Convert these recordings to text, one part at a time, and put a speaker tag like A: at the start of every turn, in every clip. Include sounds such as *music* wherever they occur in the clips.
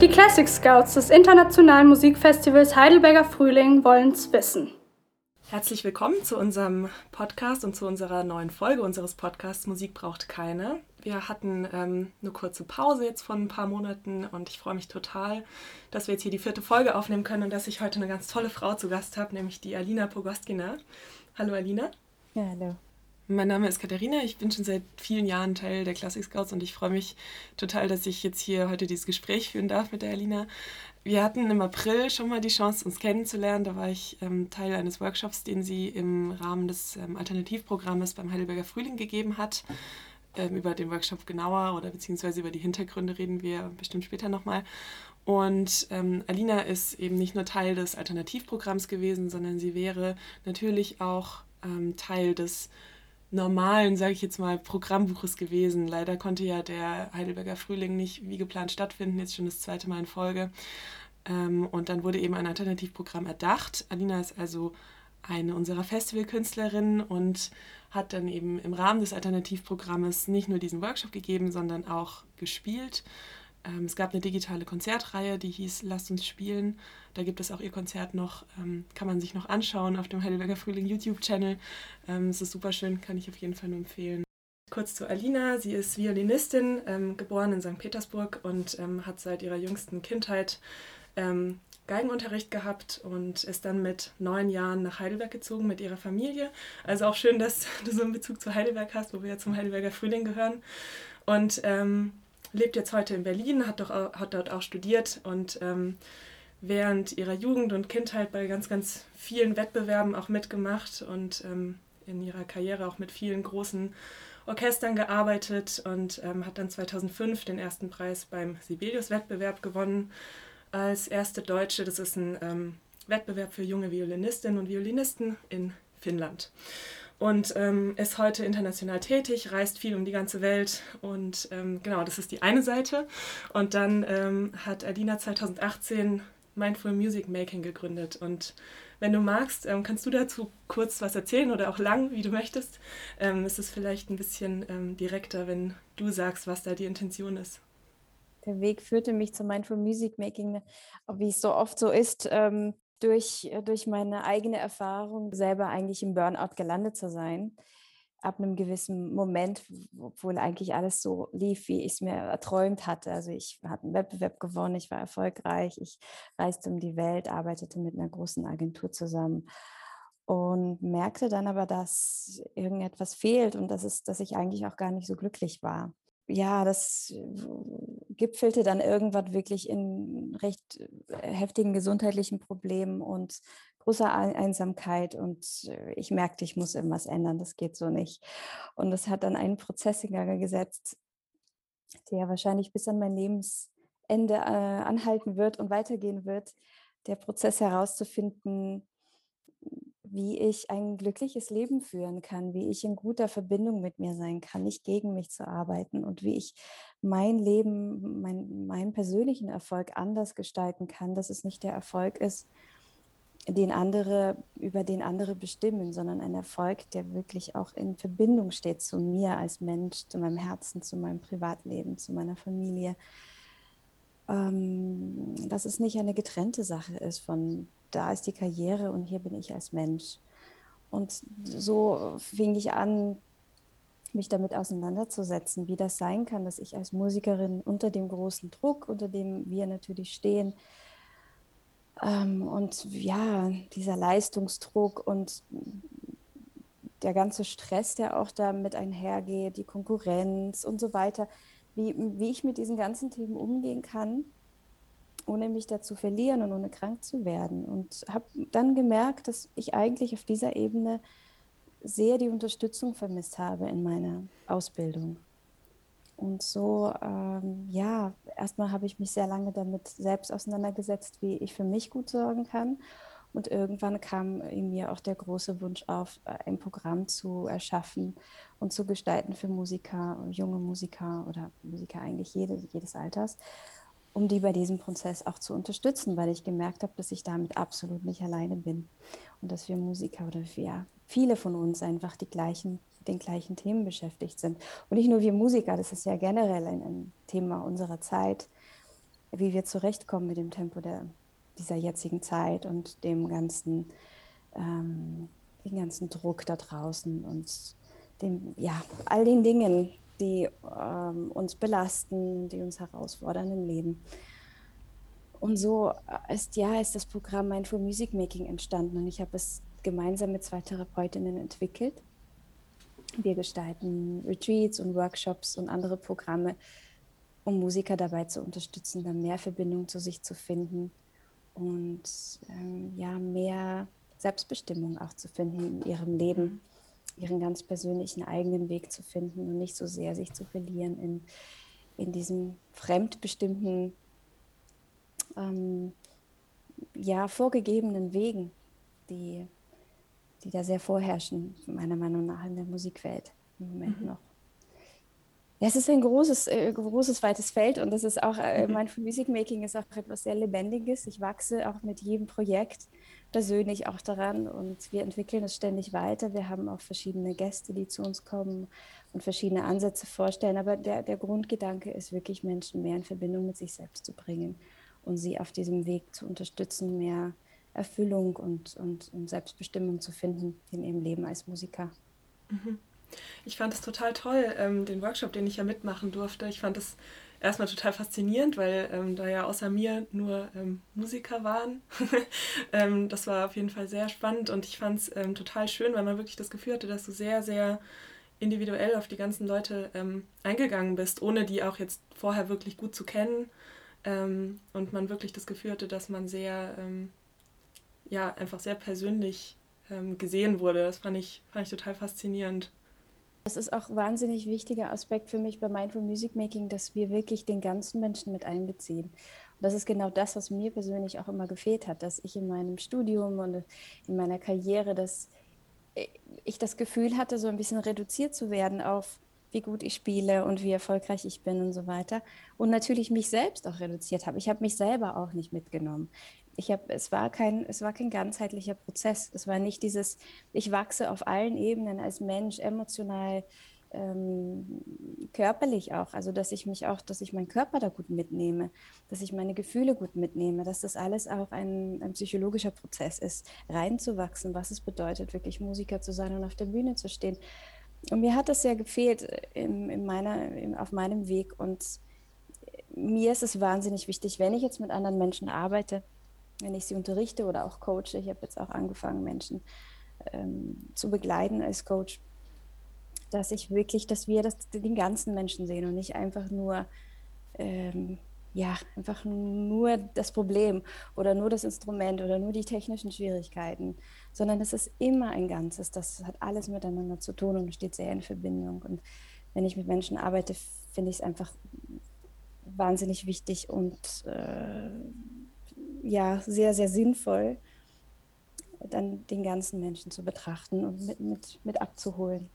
A: Die Classic Scouts des Internationalen Musikfestivals Heidelberger Frühling wollen's wissen.
B: Herzlich willkommen zu unserem Podcast und zu unserer neuen Folge unseres Podcasts Musik braucht keine. Wir hatten ähm, eine kurze Pause jetzt von ein paar Monaten und ich freue mich total, dass wir jetzt hier die vierte Folge aufnehmen können und dass ich heute eine ganz tolle Frau zu Gast habe, nämlich die Alina Pogoskina. Hallo Alina.
C: Ja, hallo.
B: Mein Name ist Katharina, ich bin schon seit vielen Jahren Teil der Classic Scouts und ich freue mich total, dass ich jetzt hier heute dieses Gespräch führen darf mit der Alina. Wir hatten im April schon mal die Chance, uns kennenzulernen. Da war ich ähm, Teil eines Workshops, den sie im Rahmen des ähm, Alternativprogrammes beim Heidelberger Frühling gegeben hat. Ähm, über den Workshop genauer oder beziehungsweise über die Hintergründe reden wir bestimmt später nochmal. Und ähm, Alina ist eben nicht nur Teil des Alternativprogramms gewesen, sondern sie wäre natürlich auch ähm, Teil des normalen, sage ich jetzt mal, Programmbuches gewesen. Leider konnte ja der Heidelberger Frühling nicht wie geplant stattfinden, jetzt schon das zweite Mal in Folge. Ähm, und dann wurde eben ein Alternativprogramm erdacht. Alina ist also eine unserer Festivalkünstlerinnen und hat dann eben im Rahmen des Alternativprogrammes nicht nur diesen Workshop gegeben, sondern auch gespielt. Ähm, es gab eine digitale Konzertreihe, die hieß Lasst uns spielen. Da gibt es auch ihr Konzert noch, ähm, kann man sich noch anschauen auf dem Heidelberger Frühling YouTube-Channel. Ähm, es ist super schön, kann ich auf jeden Fall nur empfehlen. Kurz zu Alina. Sie ist Violinistin, ähm, geboren in St. Petersburg und ähm, hat seit ihrer jüngsten Kindheit ähm, Geigenunterricht gehabt und ist dann mit neun Jahren nach Heidelberg gezogen mit ihrer Familie. Also auch schön, dass *laughs* du so einen Bezug zu Heidelberg hast, wo wir ja zum Heidelberger Frühling gehören. Und ähm, lebt jetzt heute in Berlin, hat, doch, hat dort auch studiert und ähm, während ihrer Jugend und Kindheit bei ganz, ganz vielen Wettbewerben auch mitgemacht und ähm, in ihrer Karriere auch mit vielen großen Orchestern gearbeitet und ähm, hat dann 2005 den ersten Preis beim Sibelius-Wettbewerb gewonnen als erste Deutsche. Das ist ein ähm, Wettbewerb für junge Violinistinnen und Violinisten in Finnland und ähm, ist heute international tätig, reist viel um die ganze Welt und ähm, genau, das ist die eine Seite. Und dann ähm, hat Adina 2018 Mindful Music Making gegründet und wenn du magst, ähm, kannst du dazu kurz was erzählen oder auch lang, wie du möchtest. Ähm, ist es vielleicht ein bisschen ähm, direkter, wenn du sagst, was da die Intention ist.
C: Der Weg führte mich zu Mindful Music Making, wie es so oft so ist. Durch, äh, durch meine eigene Erfahrung selber eigentlich im Burnout gelandet zu sein. Ab einem gewissen Moment, obwohl eigentlich alles so lief, wie ich es mir erträumt hatte. Also ich hatte einen Wettbewerb gewonnen, ich war erfolgreich, ich reiste um die Welt, arbeitete mit einer großen Agentur zusammen und merkte dann aber, dass irgendetwas fehlt und das ist, dass ich eigentlich auch gar nicht so glücklich war ja, das äh, gipfelte dann irgendwann wirklich in recht äh, heftigen gesundheitlichen Problemen und großer Einsamkeit. Und äh, ich merkte, ich muss irgendwas ändern, das geht so nicht. Und das hat dann einen Prozess in Gang gesetzt, der wahrscheinlich bis an mein Lebensende äh, anhalten wird und weitergehen wird. Der Prozess herauszufinden, wie ich ein glückliches Leben führen kann, wie ich in guter Verbindung mit mir sein kann, nicht gegen mich zu arbeiten und wie ich mein Leben, mein, meinen persönlichen Erfolg anders gestalten kann, dass es nicht der Erfolg ist, den andere, über den andere bestimmen, sondern ein Erfolg, der wirklich auch in Verbindung steht zu mir als Mensch, zu meinem Herzen, zu meinem Privatleben, zu meiner Familie. Ähm, dass es nicht eine getrennte Sache ist von da ist die Karriere und hier bin ich als Mensch. Und so fing ich an, mich damit auseinanderzusetzen, wie das sein kann, dass ich als Musikerin unter dem großen Druck, unter dem wir natürlich stehen, ähm, und ja, dieser Leistungsdruck und der ganze Stress, der auch damit einhergeht, die Konkurrenz und so weiter, wie, wie ich mit diesen ganzen Themen umgehen kann ohne mich da zu verlieren und ohne krank zu werden. Und habe dann gemerkt, dass ich eigentlich auf dieser Ebene sehr die Unterstützung vermisst habe in meiner Ausbildung. Und so, ähm, ja, erstmal habe ich mich sehr lange damit selbst auseinandergesetzt, wie ich für mich gut sorgen kann. Und irgendwann kam in mir auch der große Wunsch auf, ein Programm zu erschaffen und zu gestalten für Musiker, junge Musiker oder Musiker eigentlich jedes, jedes Alters, um die bei diesem Prozess auch zu unterstützen, weil ich gemerkt habe, dass ich damit absolut nicht alleine bin und dass wir Musiker oder wir, viele von uns einfach die gleichen, den gleichen Themen beschäftigt sind. Und nicht nur wir Musiker, das ist ja generell ein, ein Thema unserer Zeit, wie wir zurechtkommen mit dem Tempo der, dieser jetzigen Zeit und dem ganzen, ähm, den ganzen Druck da draußen und dem, ja, all den Dingen, die ähm, uns belasten, die uns herausfordern im Leben. Und so ist ja ist das Programm Mindful Music Making entstanden und ich habe es gemeinsam mit zwei Therapeutinnen entwickelt. Wir gestalten Retreats und Workshops und andere Programme, um Musiker dabei zu unterstützen, dann mehr Verbindung zu sich zu finden und ähm, ja mehr Selbstbestimmung auch zu finden in ihrem Leben, ihren ganz persönlichen eigenen Weg zu finden und nicht so sehr sich zu verlieren in, in diesem fremdbestimmten, ähm, ja, vorgegebenen Wegen, die, die da sehr vorherrschen, meiner Meinung nach in der Musikwelt im Moment mhm. noch. Ja, es ist ein großes, äh, großes, weites Feld und das ist auch, äh, mhm. mein Musikmaking ist auch etwas sehr Lebendiges. Ich wachse auch mit jedem Projekt persönlich auch daran und wir entwickeln es ständig weiter. Wir haben auch verschiedene Gäste, die zu uns kommen und verschiedene Ansätze vorstellen. Aber der, der Grundgedanke ist wirklich, Menschen mehr in Verbindung mit sich selbst zu bringen und sie auf diesem Weg zu unterstützen, mehr Erfüllung und, und, und Selbstbestimmung zu finden in ihrem Leben als Musiker.
B: Mhm. Ich fand es total toll, ähm, den Workshop, den ich ja mitmachen durfte. Ich fand es erstmal total faszinierend, weil ähm, da ja außer mir nur ähm, Musiker waren. *laughs* ähm, das war auf jeden Fall sehr spannend und ich fand es ähm, total schön, weil man wirklich das Gefühl hatte, dass du sehr, sehr individuell auf die ganzen Leute ähm, eingegangen bist, ohne die auch jetzt vorher wirklich gut zu kennen. Ähm, und man wirklich das Gefühl hatte, dass man sehr, ja, einfach sehr persönlich gesehen wurde. Das fand ich, fand ich total faszinierend.
C: Das ist auch ein wahnsinnig wichtiger Aspekt für mich bei Mindful Music Making, dass wir wirklich den ganzen Menschen mit einbeziehen. Und das ist genau das, was mir persönlich auch immer gefehlt hat, dass ich in meinem Studium und in meiner Karriere, dass ich das Gefühl hatte, so ein bisschen reduziert zu werden auf wie gut ich spiele und wie erfolgreich ich bin und so weiter. Und natürlich mich selbst auch reduziert habe. Ich habe mich selber auch nicht mitgenommen ich habe, es war kein, es war kein ganzheitlicher Prozess. Es war nicht dieses, ich wachse auf allen Ebenen als Mensch, emotional, ähm, körperlich auch. Also dass ich mich auch, dass ich meinen Körper da gut mitnehme, dass ich meine Gefühle gut mitnehme, dass das alles auch ein, ein psychologischer Prozess ist, reinzuwachsen, was es bedeutet, wirklich Musiker zu sein und auf der Bühne zu stehen. Und mir hat das sehr gefehlt in, in meiner, in, auf meinem Weg. Und mir ist es wahnsinnig wichtig, wenn ich jetzt mit anderen Menschen arbeite, wenn ich sie unterrichte oder auch coache. Ich habe jetzt auch angefangen, Menschen ähm, zu begleiten als Coach, dass ich wirklich, dass wir das, den ganzen Menschen sehen und nicht einfach nur, ähm, ja, einfach nur das Problem oder nur das Instrument oder nur die technischen Schwierigkeiten, sondern es ist immer ein Ganzes. Das hat alles miteinander zu tun und steht sehr in Verbindung. Und wenn ich mit Menschen arbeite, finde ich es einfach wahnsinnig wichtig und äh, ja sehr, sehr sinnvoll, dann den ganzen Menschen zu betrachten und mit, mit, mit abzuholen.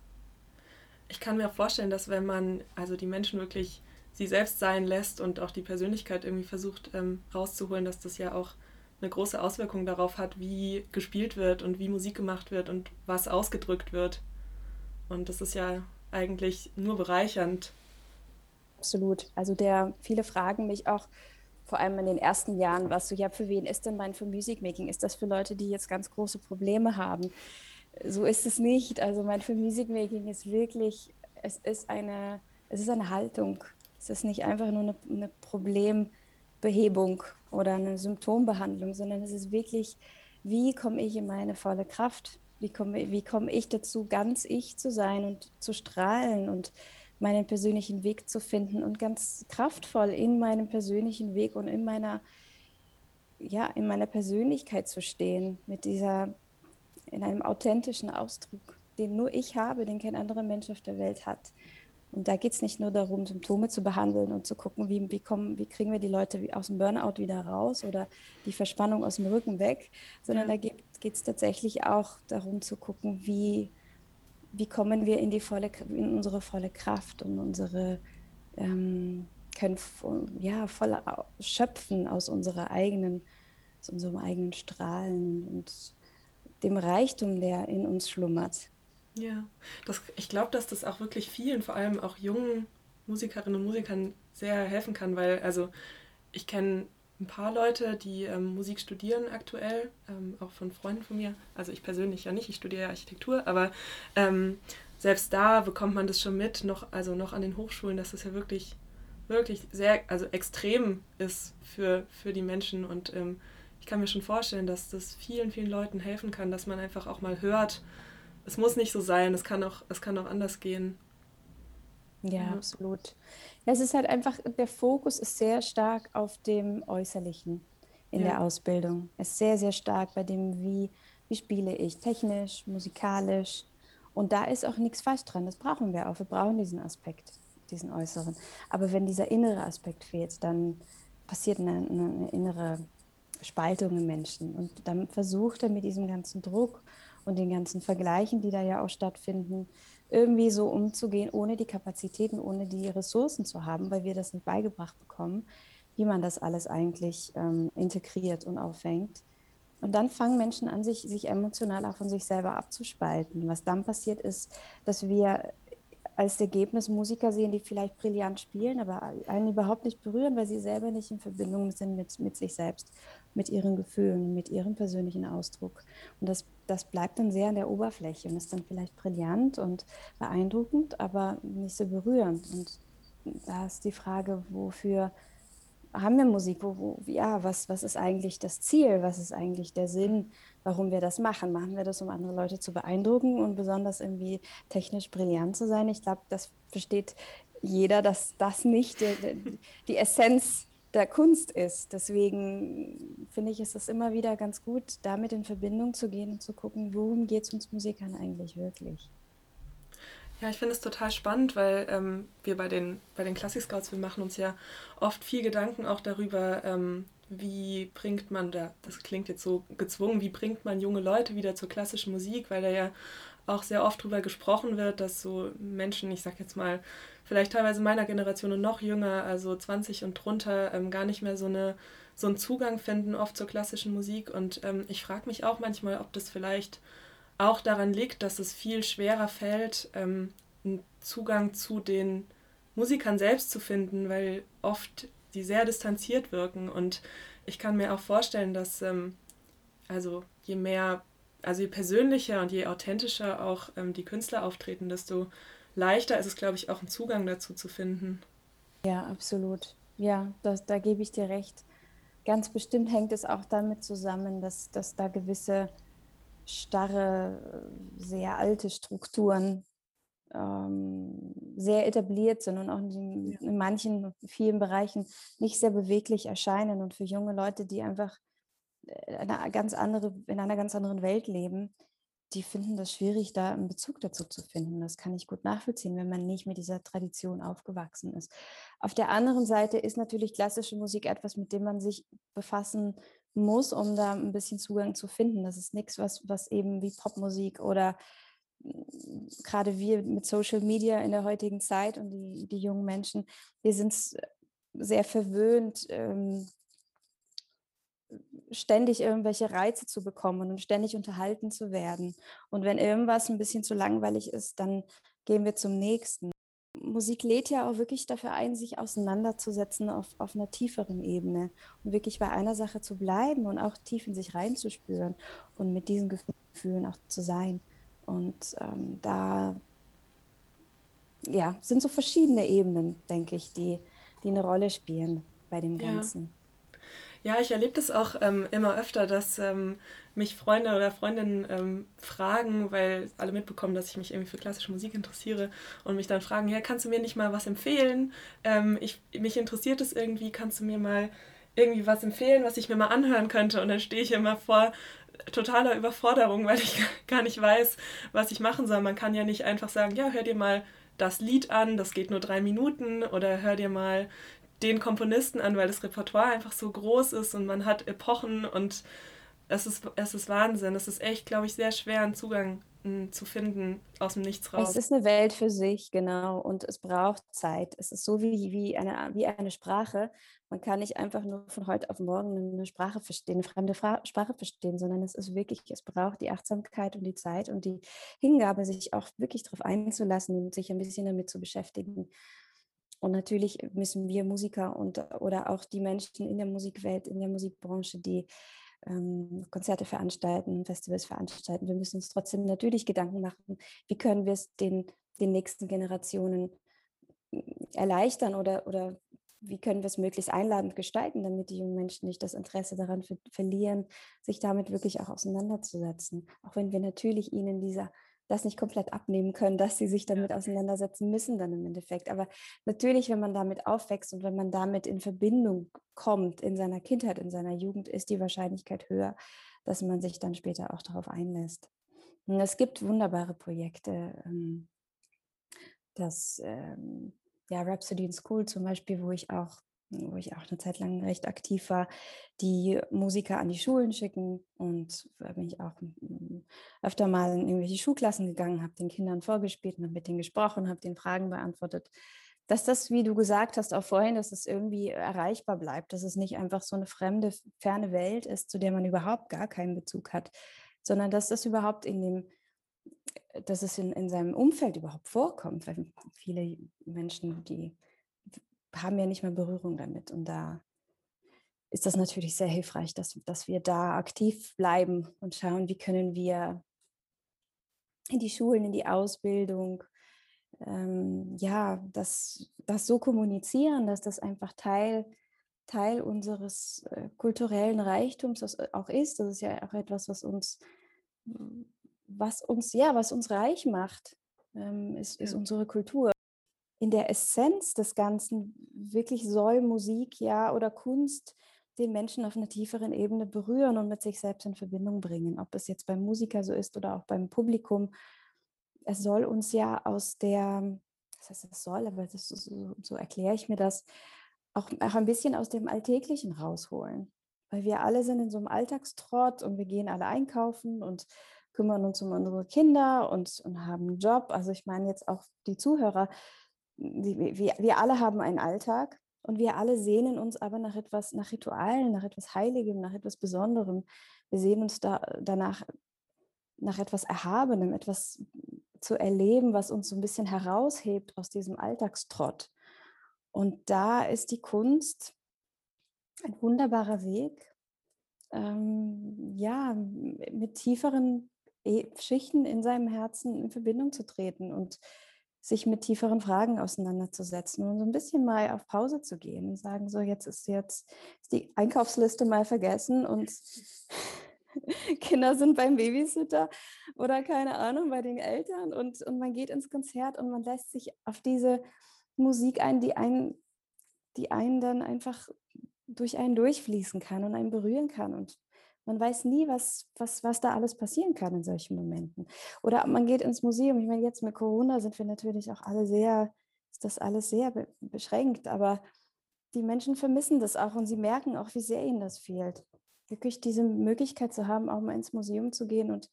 B: Ich kann mir vorstellen, dass wenn man also die Menschen wirklich sie selbst sein lässt und auch die Persönlichkeit irgendwie versucht ähm, rauszuholen, dass das ja auch eine große Auswirkung darauf hat, wie gespielt wird und wie Musik gemacht wird und was ausgedrückt wird. Und das ist ja eigentlich nur bereichernd.
C: Absolut. Also der viele fragen mich auch, vor allem in den ersten Jahren was so, ja, für wen ist denn mein für Music Making? Ist das für Leute, die jetzt ganz große Probleme haben? So ist es nicht. Also mein für Music Making ist wirklich, es ist eine, es ist eine Haltung. Es ist nicht einfach nur eine, eine Problembehebung oder eine Symptombehandlung, sondern es ist wirklich, wie komme ich in meine volle Kraft? Wie komme, wie komme ich dazu, ganz ich zu sein und zu strahlen und meinen persönlichen Weg zu finden und ganz kraftvoll in meinem persönlichen Weg und in meiner, ja, in meiner Persönlichkeit zu stehen, mit dieser, in einem authentischen Ausdruck, den nur ich habe, den kein anderer Mensch auf der Welt hat. Und da geht es nicht nur darum, Symptome zu behandeln und zu gucken, wie, wie, kommen, wie kriegen wir die Leute aus dem Burnout wieder raus oder die Verspannung aus dem Rücken weg, sondern ja. da geht es tatsächlich auch darum zu gucken, wie, wie kommen wir in, die volle, in unsere volle Kraft und unsere ähm, können ja voll schöpfen aus unserer eigenen, aus unserem eigenen Strahlen und dem Reichtum, der in uns schlummert.
B: Ja, das, ich glaube, dass das auch wirklich vielen, vor allem auch jungen Musikerinnen und Musikern sehr helfen kann, weil also ich kenne ein paar Leute, die ähm, Musik studieren aktuell, ähm, auch von Freunden von mir. Also ich persönlich ja nicht, ich studiere Architektur, aber ähm, selbst da bekommt man das schon mit, noch, also noch an den Hochschulen, dass das ja wirklich, wirklich sehr, also extrem ist für, für die Menschen. Und ähm, ich kann mir schon vorstellen, dass das vielen, vielen Leuten helfen kann, dass man einfach auch mal hört, es muss nicht so sein, es kann auch, es kann auch anders gehen.
C: Ja, ja. absolut. Es ist halt einfach, der Fokus ist sehr stark auf dem Äußerlichen in ja. der Ausbildung. Es ist sehr, sehr stark bei dem, wie, wie spiele ich, technisch, musikalisch. Und da ist auch nichts falsch dran. Das brauchen wir auch. Wir brauchen diesen Aspekt, diesen äußeren. Aber wenn dieser innere Aspekt fehlt, dann passiert eine, eine innere Spaltung im Menschen. Und dann versucht er mit diesem ganzen Druck und den ganzen Vergleichen, die da ja auch stattfinden, irgendwie so umzugehen, ohne die Kapazitäten, ohne die Ressourcen zu haben, weil wir das nicht beigebracht bekommen, wie man das alles eigentlich ähm, integriert und auffängt. Und dann fangen Menschen an, sich, sich emotional auch von sich selber abzuspalten. Was dann passiert ist, dass wir als Ergebnis Musiker sehen, die vielleicht brillant spielen, aber einen überhaupt nicht berühren, weil sie selber nicht in Verbindung sind mit, mit sich selbst, mit ihren Gefühlen, mit ihrem persönlichen Ausdruck. Und das, das bleibt dann sehr an der Oberfläche und ist dann vielleicht brillant und beeindruckend, aber nicht so berührend. Und da ist die Frage, wofür haben wir Musik? Wo, wo, ja, was, was ist eigentlich das Ziel? Was ist eigentlich der Sinn, warum wir das machen? Machen wir das, um andere Leute zu beeindrucken und besonders irgendwie technisch brillant zu sein? Ich glaube, das versteht jeder, dass das nicht die, die Essenz der Kunst ist. Deswegen finde ich, ist es immer wieder ganz gut, damit in Verbindung zu gehen und zu gucken, worum geht es uns Musikern eigentlich wirklich.
B: Ja, ich finde es total spannend, weil ähm, wir bei den, bei den Classic Scouts, wir machen uns ja oft viel Gedanken auch darüber, ähm, wie bringt man da, das klingt jetzt so gezwungen, wie bringt man junge Leute wieder zur klassischen Musik, weil da ja auch sehr oft darüber gesprochen wird, dass so Menschen, ich sag jetzt mal, vielleicht teilweise meiner Generation und noch jünger, also 20 und drunter, ähm, gar nicht mehr so, eine, so einen Zugang finden oft zur klassischen Musik. Und ähm, ich frage mich auch manchmal, ob das vielleicht auch daran liegt, dass es viel schwerer fällt, ähm, einen Zugang zu den Musikern selbst zu finden, weil oft die sehr distanziert wirken. Und ich kann mir auch vorstellen, dass ähm, also je mehr, also je persönlicher und je authentischer auch ähm, die Künstler auftreten, desto leichter ist es, glaube ich, auch einen Zugang dazu zu finden.
C: Ja, absolut. Ja, das, da gebe ich dir recht. Ganz bestimmt hängt es auch damit zusammen, dass, dass da gewisse starre, sehr alte Strukturen ähm, sehr etabliert sind und auch in, in, manchen, vielen Bereichen nicht sehr beweglich erscheinen. Und für junge Leute, die einfach äh, eine ganz andere, in einer ganz anderen Welt leben, die finden das schwierig, da einen Bezug dazu zu finden. Das kann ich gut nachvollziehen, wenn man nicht mit dieser Tradition aufgewachsen ist. Auf der anderen Seite ist natürlich klassische Musik etwas, mit dem man sich befassen muss, um da ein bisschen Zugang zu finden. Das ist nichts, was, was eben wie Popmusik oder mm, gerade wir mit Social Media in der heutigen Zeit und die, die jungen Menschen, wir sind sehr verwöhnt, ähm, ständig irgendwelche Reize zu bekommen und ständig unterhalten zu werden. Und wenn irgendwas ein bisschen zu langweilig ist, dann gehen wir zum nächsten. Musik lädt ja auch wirklich dafür ein, sich auseinanderzusetzen auf, auf einer tieferen Ebene und wirklich bei einer Sache zu bleiben und auch tief in sich reinzuspüren und mit diesen Gefühlen auch zu sein. Und ähm, da ja, sind so verschiedene Ebenen, denke ich, die, die eine Rolle spielen bei dem Ganzen.
B: Ja. Ich erlebe das auch ähm, immer öfter, dass ähm, mich Freunde oder Freundinnen ähm, fragen, weil alle mitbekommen, dass ich mich irgendwie für klassische Musik interessiere und mich dann fragen, ja, kannst du mir nicht mal was empfehlen? Ähm, ich, mich interessiert es irgendwie, kannst du mir mal irgendwie was empfehlen, was ich mir mal anhören könnte? Und dann stehe ich immer vor totaler Überforderung, weil ich *laughs* gar nicht weiß, was ich machen soll. Man kann ja nicht einfach sagen, ja, hör dir mal das Lied an, das geht nur drei Minuten oder hör dir mal den Komponisten an, weil das Repertoire einfach so groß ist und man hat Epochen und es ist, es ist Wahnsinn. Es ist echt, glaube ich, sehr schwer, einen Zugang hm, zu finden aus dem Nichts raus.
C: Es ist eine Welt für sich, genau. Und es braucht Zeit. Es ist so wie, wie, eine, wie eine Sprache. Man kann nicht einfach nur von heute auf morgen eine Sprache verstehen, eine fremde Fra Sprache verstehen, sondern es ist wirklich, es braucht die Achtsamkeit und die Zeit und die Hingabe, sich auch wirklich darauf einzulassen und sich ein bisschen damit zu beschäftigen. Und natürlich müssen wir Musiker und oder auch die Menschen in der Musikwelt, in der Musikbranche, die ähm, Konzerte veranstalten, Festivals veranstalten, wir müssen uns trotzdem natürlich Gedanken machen, wie können wir es den, den nächsten Generationen hm, erleichtern oder, oder wie können wir es möglichst einladend gestalten, damit die jungen Menschen nicht das Interesse daran ver verlieren, sich damit wirklich auch auseinanderzusetzen. Auch wenn wir natürlich ihnen dieser das nicht komplett abnehmen können, dass sie sich damit auseinandersetzen müssen dann im Endeffekt. Aber natürlich, wenn man damit aufwächst und wenn man damit in Verbindung kommt in seiner Kindheit, in seiner Jugend, ist die Wahrscheinlichkeit höher, dass man sich dann später auch darauf einlässt. Und es gibt wunderbare Projekte, ähm, das ähm, ja, Rhapsody in School zum Beispiel, wo ich auch wo ich auch eine Zeit lang recht aktiv war, die Musiker an die Schulen schicken. Und da bin ich auch mm, öfter mal in irgendwelche Schulklassen gegangen, habe den Kindern vorgespielt und mit denen gesprochen, habe den Fragen beantwortet. Dass das, wie du gesagt hast, auch vorhin, dass es irgendwie erreichbar bleibt, dass es nicht einfach so eine fremde, ferne Welt ist, zu der man überhaupt gar keinen Bezug hat, sondern dass das überhaupt in dem, dass es in, in seinem Umfeld überhaupt vorkommt, weil viele Menschen, die haben ja nicht mehr Berührung damit. Und da ist das natürlich sehr hilfreich, dass, dass wir da aktiv bleiben und schauen, wie können wir in die Schulen, in die Ausbildung, ähm, ja, das, das so kommunizieren, dass das einfach Teil, Teil unseres äh, kulturellen Reichtums auch ist. Das ist ja auch etwas, was uns, was uns, ja, was uns reich macht, ähm, ist, ist unsere Kultur in der Essenz des Ganzen wirklich soll Musik ja oder Kunst den Menschen auf einer tieferen Ebene berühren und mit sich selbst in Verbindung bringen. Ob es jetzt beim Musiker so ist oder auch beim Publikum. Es soll uns ja aus der, das heißt, es soll, aber das, so, so erkläre ich mir das, auch, auch ein bisschen aus dem Alltäglichen rausholen. Weil wir alle sind in so einem Alltagstrott und wir gehen alle einkaufen und kümmern uns um unsere Kinder und, und haben einen Job. Also ich meine jetzt auch die Zuhörer, wir, wir alle haben einen Alltag und wir alle sehnen uns aber nach etwas, nach Ritualen, nach etwas Heiligem, nach etwas Besonderem. Wir sehen uns da, danach nach etwas Erhabenem, etwas zu erleben, was uns so ein bisschen heraushebt aus diesem Alltagstrott. Und da ist die Kunst ein wunderbarer Weg, ähm, ja, mit tieferen e-, Schichten in seinem Herzen in Verbindung zu treten und sich mit tieferen Fragen auseinanderzusetzen und so ein bisschen mal auf Pause zu gehen und sagen, so jetzt ist jetzt ist die Einkaufsliste mal vergessen und *laughs* Kinder sind beim Babysitter oder keine Ahnung bei den Eltern und, und man geht ins Konzert und man lässt sich auf diese Musik ein, die einen, die einen dann einfach durch einen durchfließen kann und einen berühren kann und man weiß nie, was, was, was da alles passieren kann in solchen Momenten. Oder man geht ins Museum. Ich meine, jetzt mit Corona sind wir natürlich auch alle sehr, ist das alles sehr be beschränkt, aber die Menschen vermissen das auch und sie merken auch, wie sehr ihnen das fehlt. Wirklich diese Möglichkeit zu haben, auch mal ins Museum zu gehen und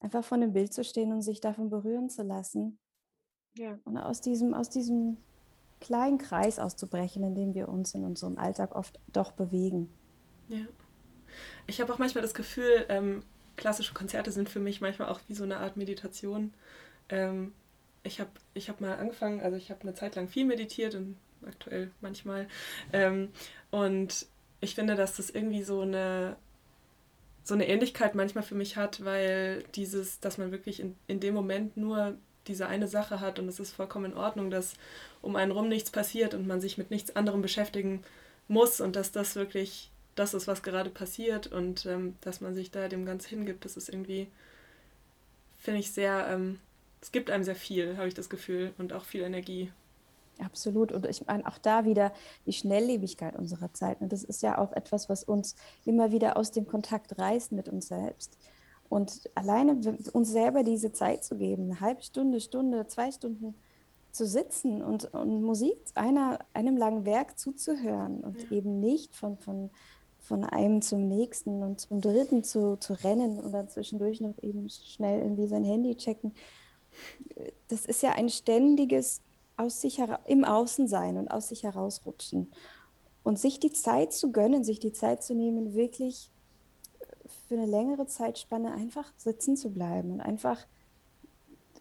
C: einfach vor einem Bild zu stehen und sich davon berühren zu lassen. Ja. Und aus diesem, aus diesem kleinen Kreis auszubrechen, in dem wir uns in unserem Alltag oft doch bewegen.
B: Ja. Ich habe auch manchmal das Gefühl, ähm, klassische Konzerte sind für mich manchmal auch wie so eine Art Meditation. Ähm, ich habe ich hab mal angefangen, also ich habe eine Zeit lang viel meditiert und aktuell manchmal. Ähm, und ich finde, dass das irgendwie so eine, so eine Ähnlichkeit manchmal für mich hat, weil dieses, dass man wirklich in, in dem Moment nur diese eine Sache hat und es ist vollkommen in Ordnung, dass um einen rum nichts passiert und man sich mit nichts anderem beschäftigen muss und dass das wirklich das ist, was gerade passiert und ähm, dass man sich da dem ganz hingibt, das ist irgendwie, finde ich sehr, ähm, es gibt einem sehr viel, habe ich das Gefühl, und auch viel Energie.
C: Absolut. Und ich meine auch da wieder die Schnelllebigkeit unserer Zeit. Und das ist ja auch etwas, was uns immer wieder aus dem Kontakt reißt mit uns selbst. Und alleine uns selber diese Zeit zu geben, eine halbe Stunde, Stunde, zwei Stunden zu sitzen und, und Musik einer, einem langen Werk zuzuhören und ja. eben nicht von, von von einem zum nächsten und zum dritten zu, zu rennen und dann zwischendurch noch eben schnell irgendwie sein Handy checken. Das ist ja ein ständiges aus sich im Außen sein und aus sich herausrutschen. Und sich die Zeit zu gönnen, sich die Zeit zu nehmen, wirklich für eine längere Zeitspanne einfach sitzen zu bleiben und einfach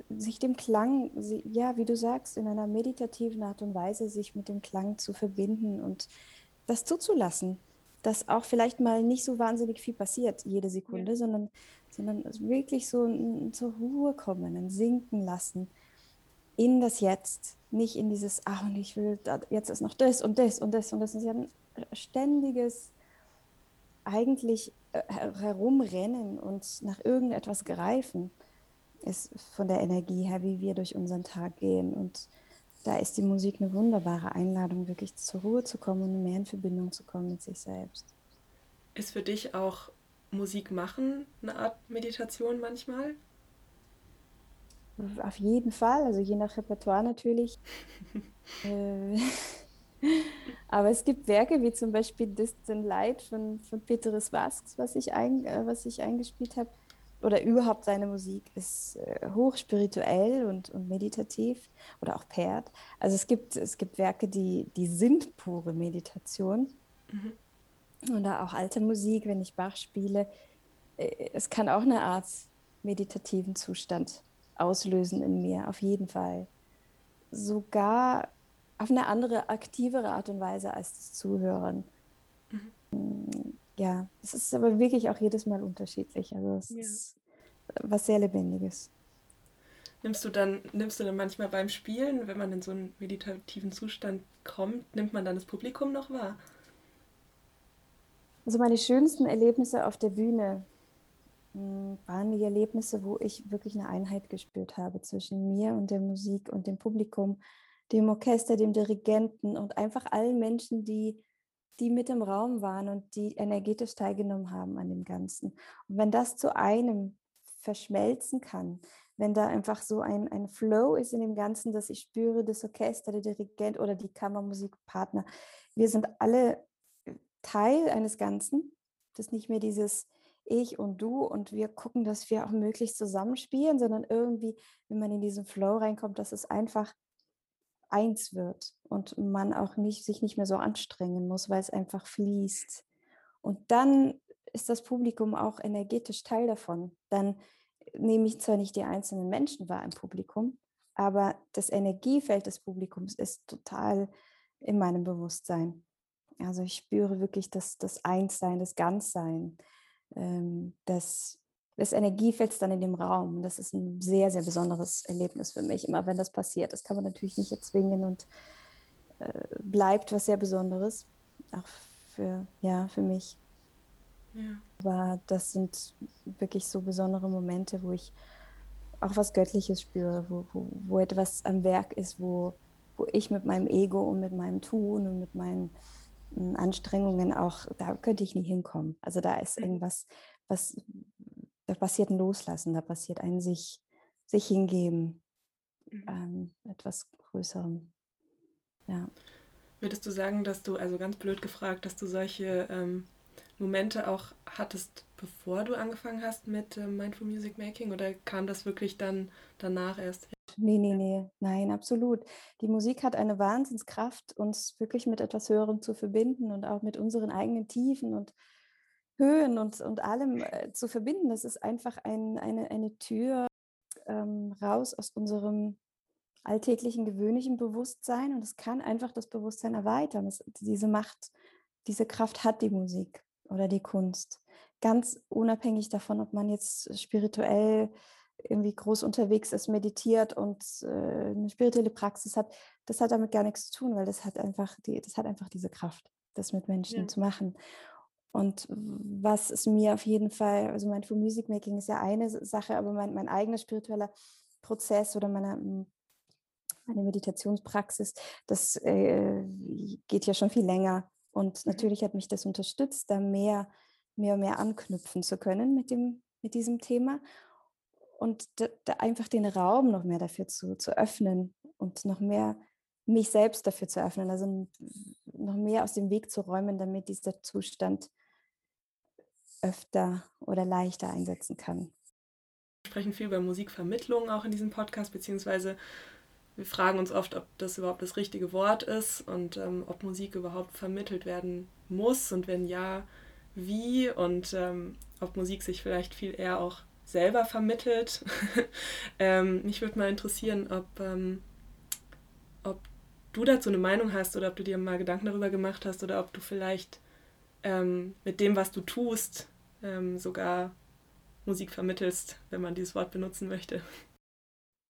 C: sich dem Klang, ja, wie du sagst, in einer meditativen Art und Weise sich mit dem Klang zu verbinden und das zuzulassen, dass auch vielleicht mal nicht so wahnsinnig viel passiert jede Sekunde, ja. sondern, sondern wirklich so ein, zur Ruhe kommen, ein Sinken lassen in das Jetzt, nicht in dieses, ach und ich will, jetzt ist noch das und das und das und das. Das ist ja ein ständiges, eigentlich äh, herumrennen und nach irgendetwas greifen ist von der Energie her, wie wir durch unseren Tag gehen. Und da ist die Musik eine wunderbare Einladung, wirklich zur Ruhe zu kommen und mehr in Verbindung zu kommen mit sich selbst.
B: Ist für dich auch Musik machen eine Art Meditation manchmal?
C: Auf jeden Fall, also je nach Repertoire natürlich. *laughs* Äh, *laughs* aber es gibt Werke wie zum Beispiel Distant Light von, von Peteris Vasks, was ich, ein, äh, was ich eingespielt habe oder überhaupt seine Musik ist äh, hochspirituell und, und meditativ oder auch Perd. Also es gibt, es gibt Werke, die, die sind pure Meditation. Mhm. Oder auch alte Musik, wenn ich Bach spiele. Äh, es kann auch eine Art meditativen Zustand auslösen in mir, auf jeden Fall. Sogar auf eine andere, aktivere Art und Weise als das Zuhören. Mhm ja, es ist aber wirklich auch jedes Mal unterschiedlich. Also es ja. ist was sehr Lebendiges.
B: Nimmst du dann, nimmst du dann manchmal beim Spielen, wenn man in so einen meditativen Zustand kommt, nimmt man dann das Publikum noch wahr?
C: Also meine schönsten Erlebnisse auf der Bühne hm, waren die Erlebnisse, wo ich wirklich eine Einheit gespürt habe zwischen mir und der Musik und dem Publikum, dem Orchester, dem Dirigenten und einfach allen Menschen, die die mit im Raum waren und die energetisch teilgenommen haben an dem Ganzen. Und wenn das zu einem verschmelzen kann, wenn da einfach so ein, ein Flow ist in dem Ganzen, dass ich spüre, das Orchester, der Dirigent oder die Kammermusikpartner, wir sind alle Teil eines Ganzen. Das ist nicht mehr dieses ich und du und wir gucken, dass wir auch möglichst zusammenspielen, sondern irgendwie, wenn man in diesen Flow reinkommt, dass es einfach eins wird und man auch nicht, sich nicht mehr so anstrengen muss, weil es einfach fließt. Und dann ist das Publikum auch energetisch Teil davon. Dann nehme ich zwar nicht die einzelnen Menschen wahr im Publikum, aber das Energiefeld des Publikums ist total in meinem Bewusstsein. Also ich spüre wirklich das, das Einssein, das Ganzsein, ähm, das das Energiefeld dann in dem Raum. Das ist ein sehr, sehr besonderes Erlebnis für mich, immer wenn das passiert. Das kann man natürlich nicht erzwingen und äh, bleibt was sehr Besonderes, auch für, ja, für mich. Ja. Aber das sind wirklich so besondere Momente, wo ich auch was Göttliches spüre, wo, wo, wo etwas am Werk ist, wo, wo ich mit meinem Ego und mit meinem Tun und mit meinen hm, Anstrengungen auch, da könnte ich nie hinkommen. Also da ist mhm. irgendwas, was, da passiert ein Loslassen, da passiert ein sich, sich hingeben, mhm. ähm, etwas Größerem. Ja.
B: Würdest du sagen, dass du, also ganz blöd gefragt, dass du solche ähm, Momente auch hattest, bevor du angefangen hast mit ähm, Mindful Music Making oder kam das wirklich dann danach erst?
C: Nee, nee, nee, nein, absolut. Die Musik hat eine Wahnsinnskraft, uns wirklich mit etwas Höherem zu verbinden und auch mit unseren eigenen Tiefen und Höhen und, und allem äh, zu verbinden. Das ist einfach ein, eine, eine Tür ähm, raus aus unserem alltäglichen, gewöhnlichen Bewusstsein und es kann einfach das Bewusstsein erweitern. Das, diese Macht, diese Kraft hat die Musik oder die Kunst. Ganz unabhängig davon, ob man jetzt spirituell irgendwie groß unterwegs ist, meditiert und äh, eine spirituelle Praxis hat, das hat damit gar nichts zu tun, weil das hat einfach die, das hat einfach diese Kraft, das mit Menschen ja. zu machen. Und was es mir auf jeden Fall, also mein Full Music Making ist ja eine Sache, aber mein, mein eigener spiritueller Prozess oder meine, hm, meine Meditationspraxis, das äh, geht ja schon viel länger. Und mhm. natürlich hat mich das unterstützt, da mehr, mehr und mehr anknüpfen zu können mit, dem, mit diesem Thema. Und da, da einfach den Raum noch mehr dafür zu, zu öffnen und noch mehr mich selbst dafür zu öffnen, also noch mehr aus dem Weg zu räumen, damit dieser Zustand öfter oder leichter einsetzen kann.
B: Wir sprechen viel über Musikvermittlung auch in diesem Podcast, beziehungsweise wir fragen uns oft, ob das überhaupt das richtige Wort ist und ähm, ob Musik überhaupt vermittelt werden muss und wenn ja, wie und ähm, ob Musik sich vielleicht viel eher auch selber vermittelt. *laughs* ähm, mich würde mal interessieren, ob, ähm, du dazu eine Meinung hast oder ob du dir mal Gedanken darüber gemacht hast oder ob du vielleicht ähm, mit dem, was du tust, ähm, sogar Musik vermittelst, wenn man dieses Wort benutzen möchte.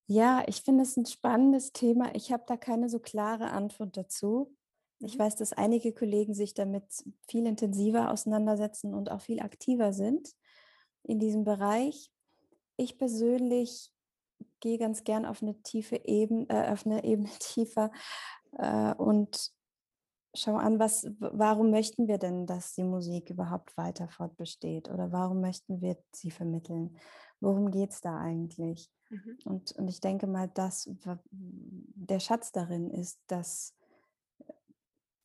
C: Ja, ich finde es ein spannendes Thema. Ich habe da keine so klare Antwort dazu. Ich mhm. weiß, dass einige Kollegen sich damit viel intensiver auseinandersetzen und auch viel aktiver sind in diesem Bereich. Ich persönlich gehe ganz gern auf eine tiefe Ebene, äh, auf eine Ebene *laughs* tiefer äh, und schaue an, was, warum möchten wir denn, dass die Musik überhaupt weiter fortbesteht oder warum möchten wir sie vermitteln? Worum geht es da eigentlich? Mhm. Und, und ich denke mal, dass der Schatz darin ist, dass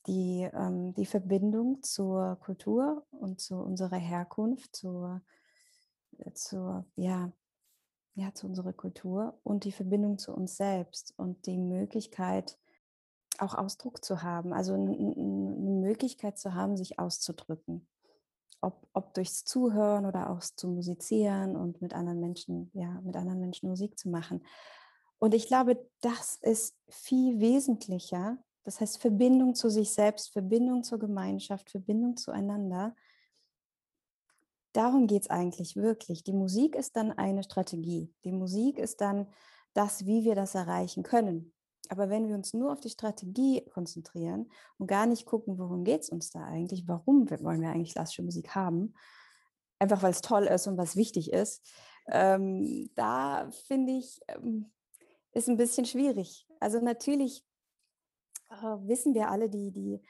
C: die, ähm, die Verbindung zur Kultur und zu unserer Herkunft, zur, zur, ja, ja, zu unserer Kultur und die Verbindung zu uns selbst und die Möglichkeit, auch Ausdruck zu haben, also eine Möglichkeit zu haben, sich auszudrücken. Ob, ob durchs Zuhören oder auch zu musizieren und mit anderen Menschen, ja, mit anderen Menschen Musik zu machen. Und ich glaube, das ist viel wesentlicher das heißt Verbindung zu sich selbst, Verbindung zur Gemeinschaft, Verbindung zueinander. Darum geht es eigentlich wirklich. Die Musik ist dann eine Strategie. Die Musik ist dann das, wie wir das erreichen können. Aber wenn wir uns nur auf die Strategie konzentrieren und gar nicht gucken, worum geht es uns da eigentlich, warum wollen wir eigentlich klassische Musik haben, einfach weil es toll ist und was wichtig ist, ähm, da finde ich, ähm, ist ein bisschen schwierig. Also natürlich äh, wissen wir alle die, die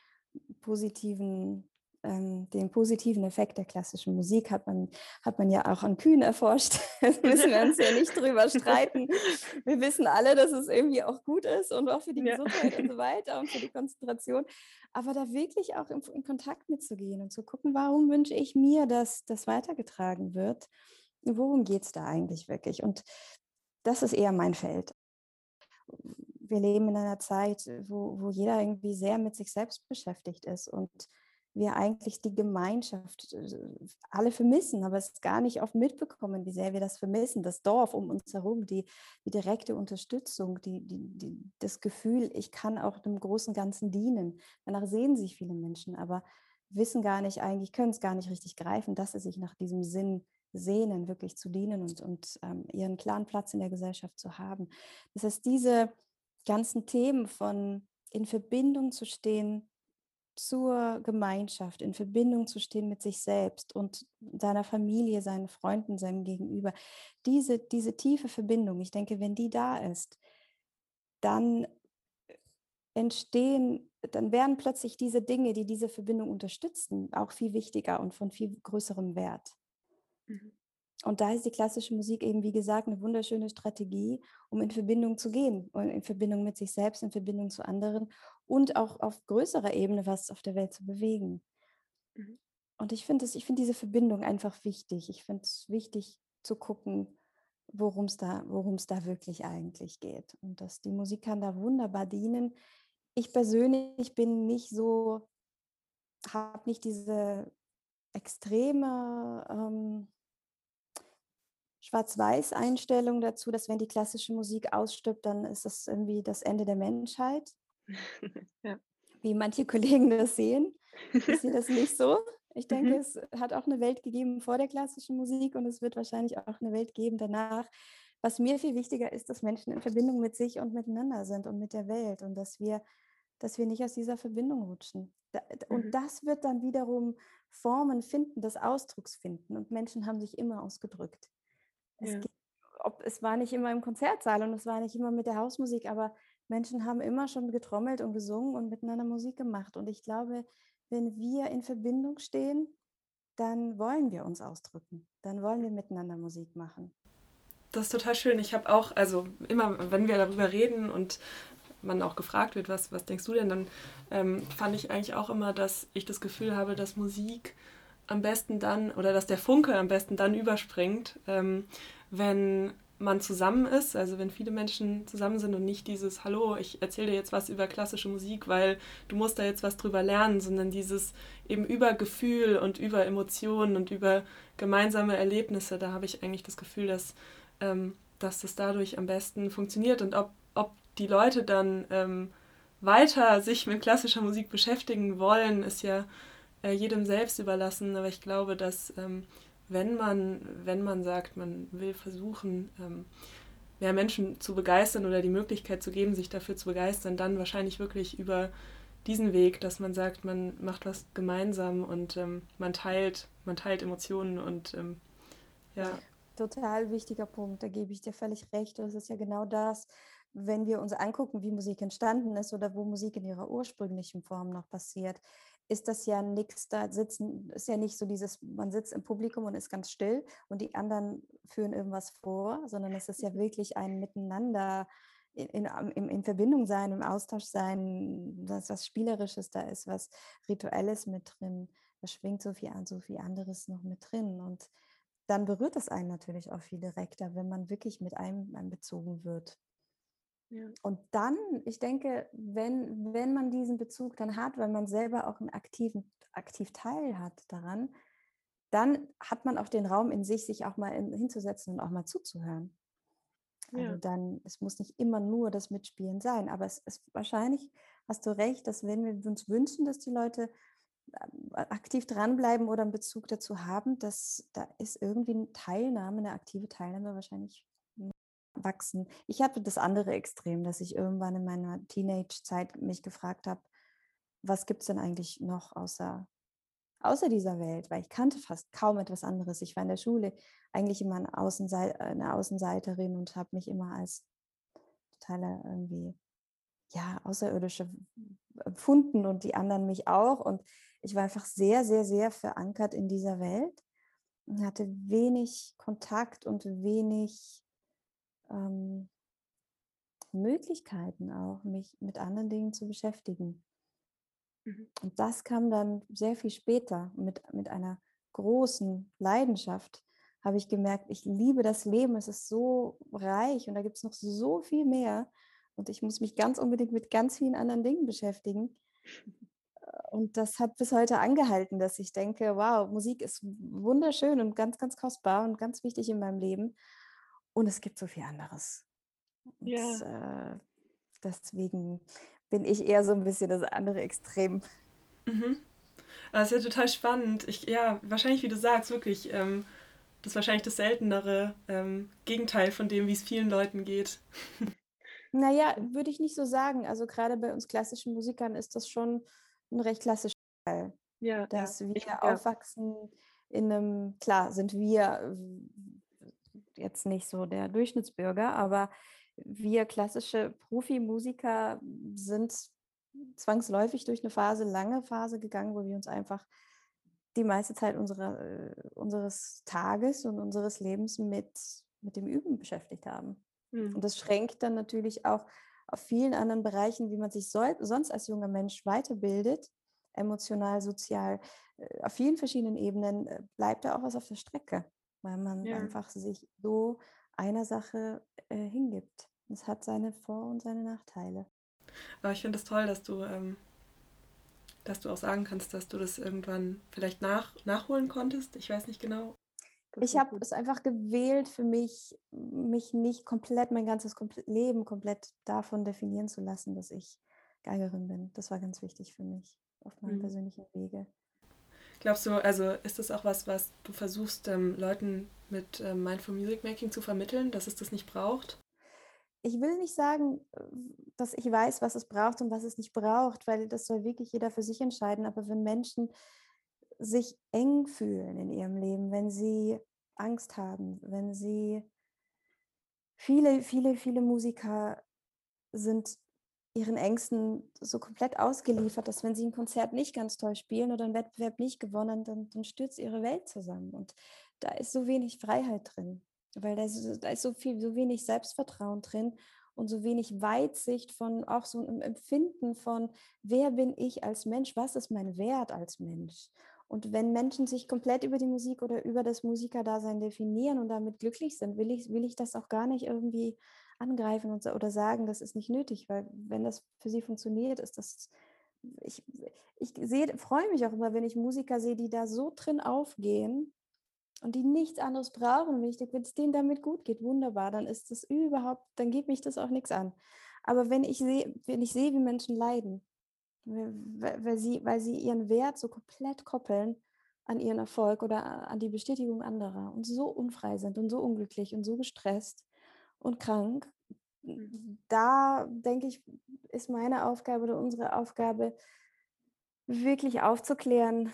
C: positiven, ähm, den positiven Effekt der klassischen Musik hat man, hat man ja auch an Kühen erforscht. *laughs* da müssen wir uns ja nicht drüber streiten. Wir wissen alle, dass es irgendwie auch gut ist und auch für die ja. Gesundheit und so *laughs* weiter und für die Konzentration. Aber da wirklich auch in, in Kontakt mitzugehen und zu gucken, warum wünsche ich mir, dass das weitergetragen wird? Worum geht es da eigentlich wirklich? Und das ist eher mein Feld wir leben in einer Zeit, wo, wo jeder irgendwie sehr mit sich selbst beschäftigt ist und wir eigentlich die Gemeinschaft äh, alle vermissen, aber es gar nicht oft mitbekommen, wie sehr wir das vermissen. Das Dorf um uns herum, die, die direkte Unterstützung, die, die, das Gefühl, ich kann auch dem großen Ganzen dienen. Danach sehen sich viele Menschen, aber wissen gar nicht eigentlich, können es gar nicht richtig greifen, dass sie sich nach diesem Sinn sehnen, wirklich zu dienen und, und ähm, ihren klaren Platz in der Gesellschaft zu haben. Das heißt, diese ganzen Themen von in Verbindung zu stehen zur Gemeinschaft, in Verbindung zu stehen mit sich selbst und seiner Familie, seinen Freunden, seinem Gegenüber. Diese, diese tiefe Verbindung, ich denke, wenn die da ist, dann entstehen, dann werden plötzlich diese Dinge, die diese Verbindung unterstützen, auch viel wichtiger und von viel größerem Wert. Mhm. Und da ist die klassische Musik eben, wie gesagt, eine wunderschöne Strategie, um in Verbindung zu gehen, in Verbindung mit sich selbst, in Verbindung zu anderen und auch auf größerer Ebene was auf der Welt zu bewegen. Mhm. Und ich finde ich finde diese Verbindung einfach wichtig. Ich finde es wichtig zu gucken, worum es da, da wirklich eigentlich geht. Und dass die Musik kann da wunderbar dienen. Ich persönlich bin nicht so, habe nicht diese extreme ähm, Schwarz-Weiß-Einstellung dazu, dass wenn die klassische Musik ausstirbt, dann ist das irgendwie das Ende der Menschheit. *laughs* ja. Wie manche Kollegen das sehen. Ich sehe das nicht so. Ich *laughs* denke, mhm. es hat auch eine Welt gegeben vor der klassischen Musik und es wird wahrscheinlich auch eine Welt geben danach. Was mir viel wichtiger ist, dass Menschen in Verbindung mit sich und miteinander sind und mit der Welt und dass wir, dass wir nicht aus dieser Verbindung rutschen. Und mhm. das wird dann wiederum Formen finden, des Ausdrucks finden. Und Menschen haben sich immer ausgedrückt. Es, ja. gibt, ob, es war nicht immer im Konzertsaal und es war nicht immer mit der Hausmusik, aber Menschen haben immer schon getrommelt und gesungen und miteinander Musik gemacht. Und ich glaube, wenn wir in Verbindung stehen, dann wollen wir uns ausdrücken. Dann wollen wir miteinander Musik machen.
B: Das ist total schön. Ich habe auch, also immer, wenn wir darüber reden und man auch gefragt wird, was, was denkst du denn, dann ähm, fand ich eigentlich auch immer, dass ich das Gefühl habe, dass Musik am besten dann oder dass der Funke am besten dann überspringt, ähm, wenn man zusammen ist, also wenn viele Menschen zusammen sind und nicht dieses Hallo, ich erzähle dir jetzt was über klassische Musik, weil du musst da jetzt was drüber lernen, sondern dieses eben über Gefühl und über Emotionen und über gemeinsame Erlebnisse, da habe ich eigentlich das Gefühl, dass, ähm, dass das dadurch am besten funktioniert. Und ob, ob die Leute dann ähm, weiter sich mit klassischer Musik beschäftigen wollen, ist ja äh, jedem selbst überlassen, aber ich glaube, dass ähm, wenn man, wenn man sagt, man will versuchen, ähm, mehr Menschen zu begeistern oder die Möglichkeit zu geben, sich dafür zu begeistern, dann wahrscheinlich wirklich über diesen Weg, dass man sagt, man macht was gemeinsam und ähm, man teilt, man teilt Emotionen und ähm, ja.
C: Total wichtiger Punkt, da gebe ich dir völlig recht. Das ist ja genau das, wenn wir uns angucken, wie Musik entstanden ist oder wo Musik in ihrer ursprünglichen Form noch passiert ist das ja nichts, da sitzen, ist ja nicht so dieses, man sitzt im Publikum und ist ganz still und die anderen führen irgendwas vor, sondern es ist ja mhm. wirklich ein Miteinander in, in, in Verbindung sein, im Austausch sein, dass was Spielerisches da ist, was Rituelles mit drin, da schwingt so viel an, so viel anderes noch mit drin und dann berührt es einen natürlich auch viel direkter, wenn man wirklich mit einem einbezogen wird. Ja. Und dann, ich denke, wenn, wenn man diesen Bezug dann hat, weil man selber auch einen aktiven, aktiv Teil hat daran, dann hat man auch den Raum in sich, sich auch mal in, hinzusetzen und auch mal zuzuhören. Also ja. dann, es muss nicht immer nur das Mitspielen sein, aber es ist wahrscheinlich, hast du recht, dass wenn wir uns wünschen, dass die Leute ähm, aktiv dranbleiben oder einen Bezug dazu haben, dass da ist irgendwie eine Teilnahme, eine aktive Teilnahme wahrscheinlich wachsen. Ich hatte das andere Extrem, dass ich irgendwann in meiner Teenage-Zeit mich gefragt habe, was gibt es denn eigentlich noch außer, außer dieser Welt? Weil ich kannte fast kaum etwas anderes. Ich war in der Schule eigentlich immer eine, Außensei eine Außenseiterin und habe mich immer als totale irgendwie, ja, Außerirdische empfunden und die anderen mich auch. Und ich war einfach sehr, sehr, sehr verankert in dieser Welt und hatte wenig Kontakt und wenig ähm, Möglichkeiten auch, mich mit anderen Dingen zu beschäftigen. Mhm. Und das kam dann sehr viel später mit, mit einer großen Leidenschaft. Habe ich gemerkt, ich liebe das Leben, es ist so reich und da gibt es noch so viel mehr. Und ich muss mich ganz unbedingt mit ganz vielen anderen Dingen beschäftigen. *laughs* Und das hat bis heute angehalten, dass ich denke, wow, Musik ist wunderschön und ganz, ganz kostbar und ganz wichtig in meinem Leben. Und es gibt so viel anderes. Und, ja. Äh, deswegen bin ich eher so ein bisschen das andere Extrem.
B: Mhm. Das ist ja total spannend. Ich, ja, wahrscheinlich, wie du sagst, wirklich, ähm, das ist wahrscheinlich das seltenere ähm, Gegenteil von dem, wie es vielen Leuten geht. *laughs*
C: Naja, würde ich nicht so sagen. Also gerade bei uns klassischen Musikern ist das schon ein recht klassischer Fall. Ja, dass ja. wir ich, aufwachsen in einem, klar, sind wir jetzt nicht so der Durchschnittsbürger, aber wir klassische Profimusiker sind zwangsläufig durch eine Phase, lange Phase gegangen, wo wir uns einfach die meiste Zeit unserer, äh, unseres Tages und unseres Lebens mit, mit dem Üben beschäftigt haben. Mhm. Und das schränkt dann natürlich auch auf vielen anderen Bereichen, wie man sich soll, sonst als junger Mensch weiterbildet, emotional, sozial, äh, auf vielen verschiedenen Ebenen, äh, bleibt da auch was auf der Strecke weil man ja. einfach sich so einer Sache äh, hingibt. Es hat seine Vor- und seine Nachteile.
B: Aber ich finde es toll, dass du, ähm, dass du auch sagen kannst, dass du das irgendwann vielleicht nach, nachholen konntest. Ich weiß nicht genau.
C: Ich habe es einfach gewählt für mich, mich nicht komplett, mein ganzes Leben komplett davon definieren zu lassen, dass ich Geigerin bin. Das war ganz wichtig für mich auf meinem mhm. persönlichen Wege.
B: Glaubst du, also ist das auch was, was du versuchst, ähm, Leuten mit ähm, Mindful Music Making zu vermitteln, dass es das nicht braucht?
C: Ich will nicht sagen, dass ich weiß, was es braucht und was es nicht braucht, weil das soll wirklich jeder für sich entscheiden. Aber wenn Menschen sich eng fühlen in ihrem Leben, wenn sie Angst haben, wenn sie viele, viele, viele Musiker sind ihren Ängsten so komplett ausgeliefert, dass wenn sie ein Konzert nicht ganz toll spielen oder einen Wettbewerb nicht gewonnen, dann, dann stürzt ihre Welt zusammen. Und da ist so wenig Freiheit drin, weil da ist, da ist so viel, so wenig Selbstvertrauen drin und so wenig Weitsicht von auch so einem Empfinden von, wer bin ich als Mensch, was ist mein Wert als Mensch. Und wenn Menschen sich komplett über die Musik oder über das Musikerdasein definieren und damit glücklich sind, will ich, will ich das auch gar nicht irgendwie angreifen und, oder sagen, das ist nicht nötig, weil wenn das für sie funktioniert, ist das, ich, ich sehe, freue mich auch immer, wenn ich Musiker sehe, die da so drin aufgehen und die nichts anderes brauchen. wenn es denen damit gut geht, wunderbar, dann ist das überhaupt, dann geht mich das auch nichts an. Aber wenn ich sehe, wenn ich sehe, wie Menschen leiden, weil, sie, weil sie ihren Wert so komplett koppeln an ihren Erfolg oder an die Bestätigung anderer und so unfrei sind und so unglücklich und so gestresst und krank, mhm. da denke ich, ist meine Aufgabe oder unsere Aufgabe, wirklich aufzuklären,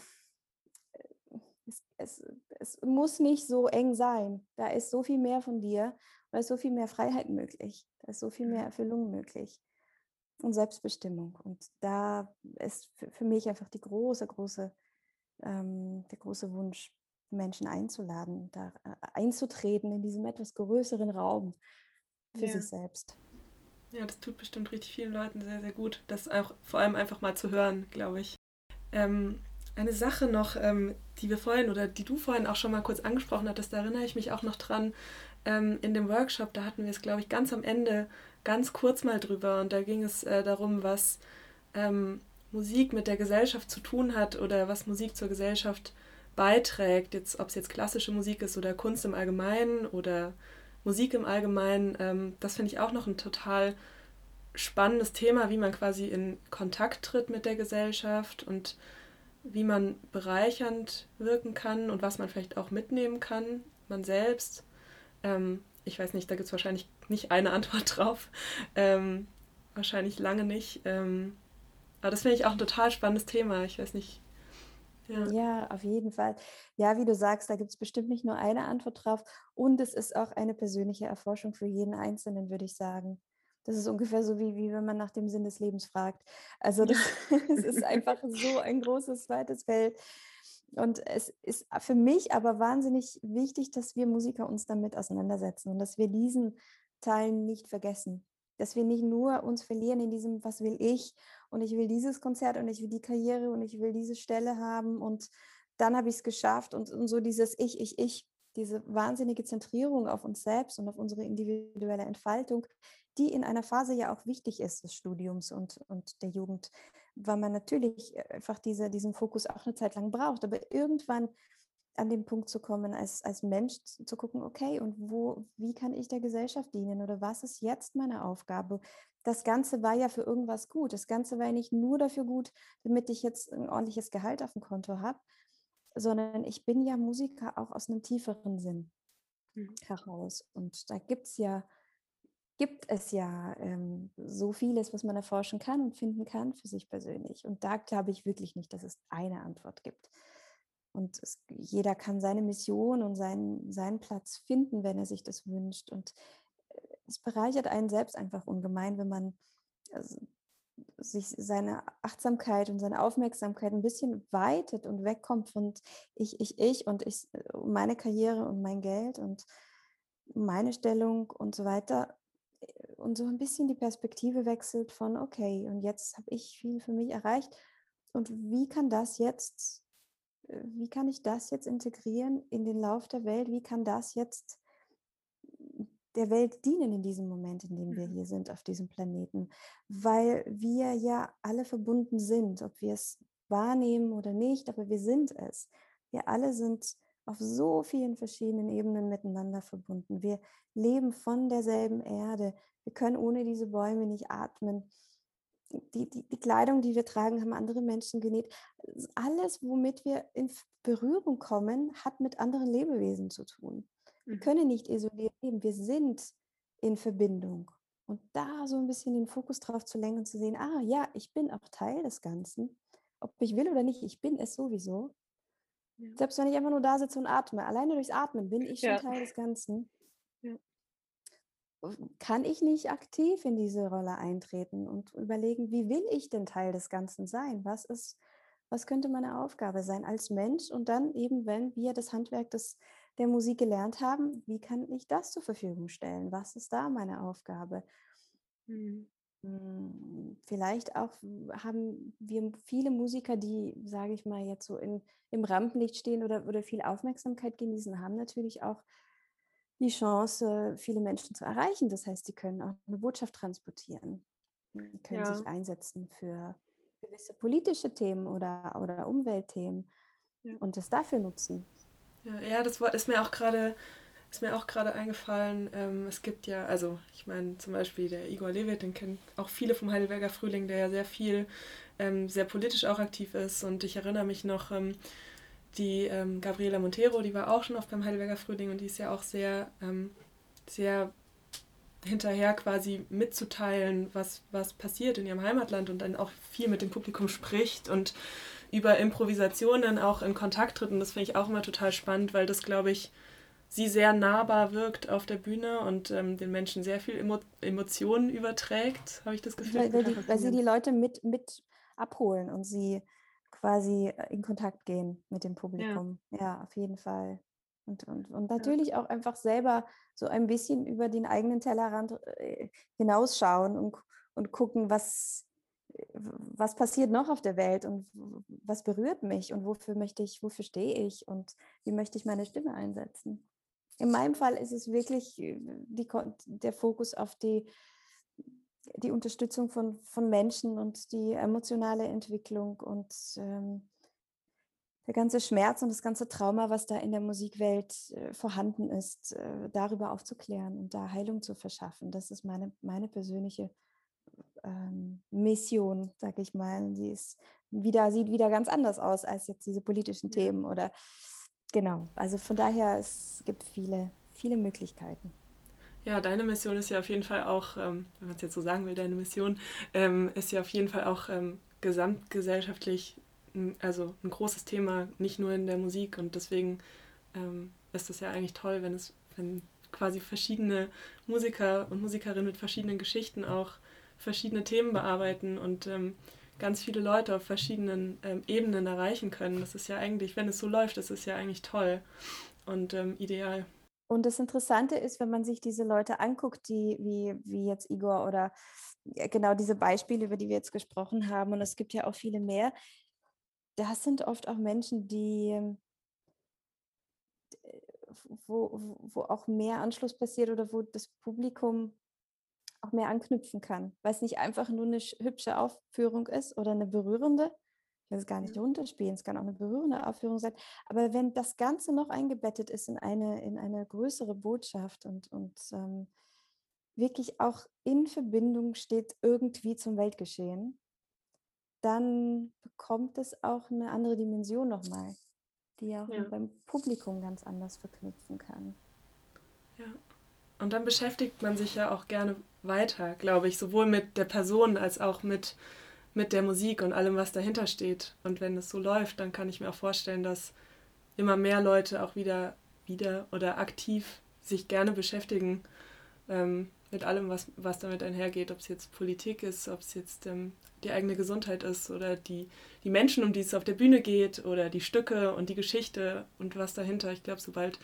C: es, es, es, muss nicht so eng sein. Da ist so viel mehr von dir, da ist so viel mehr Freiheit möglich, da ist so viel mehr Erfüllung möglich und Selbstbestimmung. Und da ist für mich einfach die große, große, ähm, der große Wunsch, Menschen einzuladen, da äh, einzutreten in diesem etwas größeren Raum für ja. sich selbst.
B: Ja, das tut bestimmt richtig vielen Leuten sehr, sehr gut, das auch vor allem einfach mal zu hören, glaube ich. Ähm, eine Sache noch, ähm, die wir vorhin oder die du vorhin auch schon mal kurz angesprochen hattest, da erinnere ich mich auch noch dran. Ähm, in dem Workshop, da hatten wir es, glaube ich, ganz am Ende ganz kurz mal drüber und da ging es äh, darum, was ähm, Musik mit der Gesellschaft zu tun hat oder was Musik zur Gesellschaft beiträgt, jetzt, ob es jetzt klassische Musik ist oder Kunst im Allgemeinen oder Musik im Allgemeinen. Ähm, das finde ich auch noch ein total spannendes Thema, wie man quasi in Kontakt tritt mit der Gesellschaft und wie man bereichernd wirken kann und was man vielleicht auch mitnehmen kann, man selbst. Ähm, ich weiß nicht, da gibt es wahrscheinlich nicht eine Antwort *laughs* drauf. Ähm, wahrscheinlich lange nicht. Ähm, aber das finde ich auch ein total spannendes Thema. Ich weiß nicht.
C: Ja. ja, auf jeden Fall. Ja, wie du sagst, da gibt es bestimmt nicht nur eine Antwort drauf. Und es ist auch eine persönliche Erforschung für jeden Einzelnen, würde ich sagen. Das ist ungefähr so, wie, wie wenn man nach dem Sinn des Lebens fragt. Also das, *laughs* es ist einfach so ein großes, weites Feld. Und es ist für mich aber wahnsinnig wichtig, dass wir Musiker uns damit auseinandersetzen und dass wir diesen Teil nicht vergessen. Dass wir nicht nur uns verlieren in diesem, was will ich und ich will dieses Konzert und ich will die Karriere und ich will diese Stelle haben und dann habe ich es geschafft und, und so dieses Ich, Ich, Ich, diese wahnsinnige Zentrierung auf uns selbst und auf unsere individuelle Entfaltung, die in einer Phase ja auch wichtig ist des Studiums und, und der Jugend, weil man natürlich äh, einfach diese, diesen Fokus auch eine Zeit lang braucht. Aber irgendwann an den Punkt zu kommen, als, als Mensch zu gucken, okay, und wo, wie kann ich der Gesellschaft dienen oder was ist jetzt meine Aufgabe? Das Ganze war ja für irgendwas gut. Das Ganze war ja nicht nur dafür gut, damit ich jetzt ein ordentliches Gehalt auf dem Konto habe, sondern ich bin ja Musiker auch aus einem tieferen Sinn mhm. heraus. Und da gibt es ja gibt es ja ähm, so vieles, was man erforschen kann und finden kann für sich persönlich. Und da glaube ich wirklich nicht, dass es eine Antwort gibt. Und es, jeder kann seine Mission und seinen, seinen Platz finden, wenn er sich das wünscht. Und äh, es bereichert einen selbst einfach ungemein, wenn man also, sich seine Achtsamkeit und seine Aufmerksamkeit ein bisschen weitet und wegkommt von ich, ich, ich und ich, äh, meine Karriere und mein Geld und meine Stellung und so weiter und so ein bisschen die Perspektive wechselt von, okay, und jetzt habe ich viel für mich erreicht. Und wie kann das jetzt, äh, wie kann ich das jetzt integrieren in den Lauf der Welt? Wie kann das jetzt der Welt dienen in diesem Moment, in dem wir mhm. hier sind auf diesem Planeten? Weil wir ja alle verbunden sind, ob wir es wahrnehmen oder nicht, aber wir sind es. Wir alle sind auf so vielen verschiedenen Ebenen miteinander verbunden. Wir leben von derselben Erde. Wir können ohne diese Bäume nicht atmen. Die, die, die Kleidung, die wir tragen, haben andere Menschen genäht. Alles, womit wir in Berührung kommen, hat mit anderen Lebewesen zu tun. Wir mhm. können nicht isoliert leben. Wir sind in Verbindung. Und da so ein bisschen den Fokus drauf zu lenken und zu sehen, ah ja, ich bin auch Teil des Ganzen. Ob ich will oder nicht, ich bin es sowieso. Ja. Selbst wenn ich einfach nur da sitze und atme, alleine durchs Atmen bin ich schon ja. Teil des Ganzen. Ja. Kann ich nicht aktiv in diese Rolle eintreten und überlegen, wie will ich denn Teil des Ganzen sein? Was ist, was könnte meine Aufgabe sein als Mensch? Und dann eben, wenn wir das Handwerk des, der Musik gelernt haben, wie kann ich das zur Verfügung stellen? Was ist da meine Aufgabe?
B: Mhm.
C: Hm, vielleicht auch haben wir viele Musiker, die, sage ich mal, jetzt so in, im Rampenlicht stehen oder, oder viel Aufmerksamkeit genießen, haben natürlich auch die Chance, viele Menschen zu erreichen. Das heißt, sie können auch eine Botschaft transportieren, Sie können
B: Ja.
C: sich einsetzen für gewisse politische Themen oder, oder Umweltthemen
B: Ja.
C: und das dafür nutzen.
B: Ja, ja, das war, ist mir auch gerade ist mir auch gerade eingefallen. Ähm, es gibt ja, also ich meine zum Beispiel der Igor Levit, den kennen auch viele vom Heidelberger Frühling, der ja sehr viel, ähm, sehr politisch auch aktiv ist. Und ich erinnere mich noch, ähm, die ähm, Gabriela Montero, die war auch schon oft beim Heidelberger Frühling und die ist ja auch sehr, ähm, sehr hinterher quasi mitzuteilen, was, was passiert in ihrem Heimatland und dann auch viel mit dem Publikum spricht und über Improvisationen auch in Kontakt tritt. Und das finde ich auch immer total spannend, weil das, glaube ich, sie sehr nahbar wirkt auf der Bühne und ähm, den Menschen sehr viel Emo Emotionen überträgt, habe ich das Gefühl.
C: Weil, weil, die, weil sie die Leute mit, mit abholen und sie quasi äh, in Kontakt gehen mit dem Publikum. Ja, ja auf jeden Fall. Und, und, und natürlich ja. auch einfach selber so ein bisschen über den eigenen Tellerrand äh, hinausschauen und, und gucken, was, was passiert noch auf der Welt und was berührt mich und wofür möchte ich, wofür stehe ich und wie möchte ich meine Stimme einsetzen. In meinem Fall ist es wirklich äh, die, der Fokus auf die, die Unterstützung von, von Menschen und die emotionale Entwicklung und ähm, der ganze Schmerz und das ganze Trauma, was da in der Musikwelt äh, vorhanden ist, äh, darüber aufzuklären und da Heilung zu verschaffen. Das ist meine, meine persönliche ähm, Mission, sag ich mal. Die ist wieder, sieht wieder ganz anders aus als jetzt diese politischen Themen oder genau. Also von daher, es gibt viele, viele Möglichkeiten.
B: Ja, deine Mission ist ja auf jeden Fall auch, ähm, wenn man es jetzt so sagen will, deine Mission ähm, ist ja auf jeden Fall auch ähm, gesamtgesellschaftlich, also ein großes Thema, nicht nur in der Musik. Und deswegen ähm, ist es ja eigentlich toll, wenn es, wenn quasi verschiedene Musiker und Musikerinnen mit verschiedenen Geschichten auch verschiedene Themen bearbeiten und ähm, ganz viele Leute auf verschiedenen ähm, Ebenen erreichen können. Das ist ja eigentlich, wenn es so läuft, das ist ja eigentlich toll und ideal.
C: Und das Interessante ist, wenn man sich diese Leute anguckt, die wie, wie jetzt Igor oder genau diese Beispiele, über die wir jetzt gesprochen haben, und es gibt ja auch viele mehr, das sind oft auch Menschen, die wo, wo auch mehr Anschluss passiert oder wo das Publikum auch mehr anknüpfen kann, weil es nicht einfach nur eine hübsche Aufführung ist oder eine berührende. Ich will es gar nicht runterspielen, es kann auch eine berührende Aufführung sein. Aber wenn das Ganze noch eingebettet ist in eine, in eine größere Botschaft und, und ähm, wirklich auch in Verbindung steht irgendwie zum Weltgeschehen, dann bekommt es auch eine andere Dimension nochmal, die auch ja. beim Publikum ganz anders verknüpfen kann.
B: Ja. Und dann beschäftigt man sich ja auch gerne weiter, glaube ich, sowohl mit der Person als auch mit, mit der Musik und allem, was dahinter steht. Und wenn es so läuft, dann kann ich mir auch vorstellen, dass immer mehr Leute auch wieder, wieder oder aktiv sich gerne beschäftigen ähm, mit allem, was, was damit einhergeht, ob es jetzt Politik ist, ob es jetzt ähm, die eigene Gesundheit ist oder die, die Menschen, um die es auf der Bühne geht oder die Stücke und die Geschichte und was dahinter. Ich glaube, sobald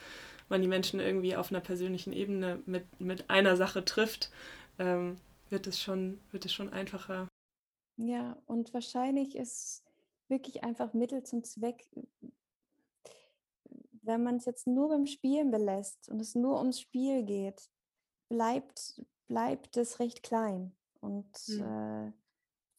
B: man die Menschen irgendwie auf einer persönlichen Ebene mit, mit einer Sache trifft, ähm, wird, es schon, wird es schon einfacher.
C: Ja, und wahrscheinlich ist wirklich einfach Mittel zum Zweck, wenn man es jetzt nur beim Spielen belässt und es nur ums Spiel geht, bleibt, bleibt es recht klein. Und mhm. äh,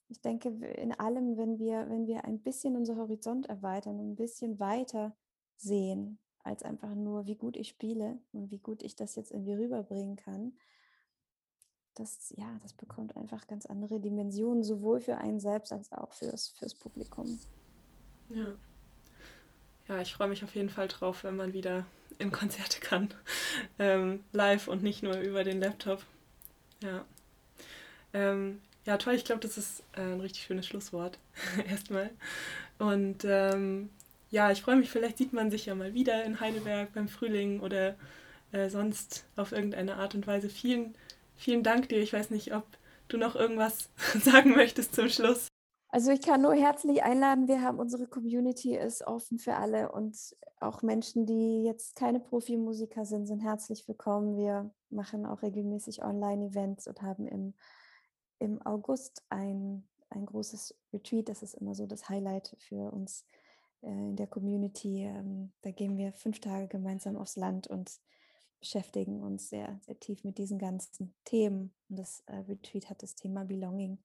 C: ich denke, in allem, wenn wir, wenn wir ein bisschen unser Horizont erweitern, ein bisschen weiter sehen, als einfach nur, wie gut ich spiele und wie gut ich das jetzt irgendwie rüberbringen kann, das, ja, das bekommt einfach ganz andere Dimensionen, sowohl für einen selbst als auch fürs, fürs Publikum.
B: Ja. Ja, ich freue mich auf jeden Fall drauf, wenn man wieder in Konzerte kann. *laughs* Ähm, live und nicht nur über den Laptop. Ja. Ähm, ja, toll, ich glaube, das ist äh, ein richtig schönes Schlusswort. *laughs* Erstmal. Und ähm, ja, ich freue mich, vielleicht sieht man sich ja mal wieder in Heidelberg beim Frühling oder äh, sonst auf irgendeine Art und Weise. Vielen, vielen Dank dir. Ich weiß nicht, ob du noch irgendwas *laughs* sagen möchtest zum Schluss.
C: Also ich kann nur herzlich einladen. Wir haben unsere Community ist offen für alle und auch Menschen, die jetzt keine Profimusiker sind, sind herzlich willkommen. Wir machen auch regelmäßig Online-Events und haben im im August ein, ein großes Retreat. Das ist immer so das Highlight für uns äh, in der Community. Ähm, da gehen wir fünf Tage gemeinsam aufs Land und beschäftigen uns sehr, sehr tief mit diesen ganzen Themen. Und das äh, Retreat hat das Thema Belonging.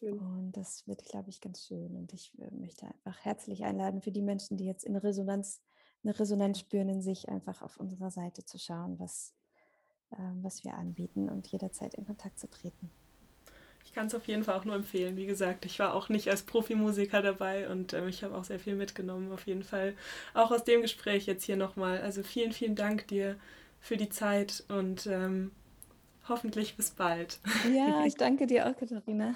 C: Ja, und das wird, glaube ich, ganz schön. Und ich äh, möchte einfach herzlich einladen für die Menschen, die jetzt in Resonanz, eine Resonanz spüren in sich, einfach auf unserer Seite zu schauen, was, äh, was wir anbieten und jederzeit in Kontakt zu treten.
B: Ich kann es auf jeden Fall auch nur empfehlen. Wie gesagt, ich war auch nicht als Profimusiker dabei und äh, ich habe auch sehr viel mitgenommen, auf jeden Fall. Auch aus dem Gespräch jetzt hier nochmal. Also vielen, vielen Dank dir für die Zeit und ähm, hoffentlich bis bald.
C: Ja, *laughs* ich danke dir auch, Katharina.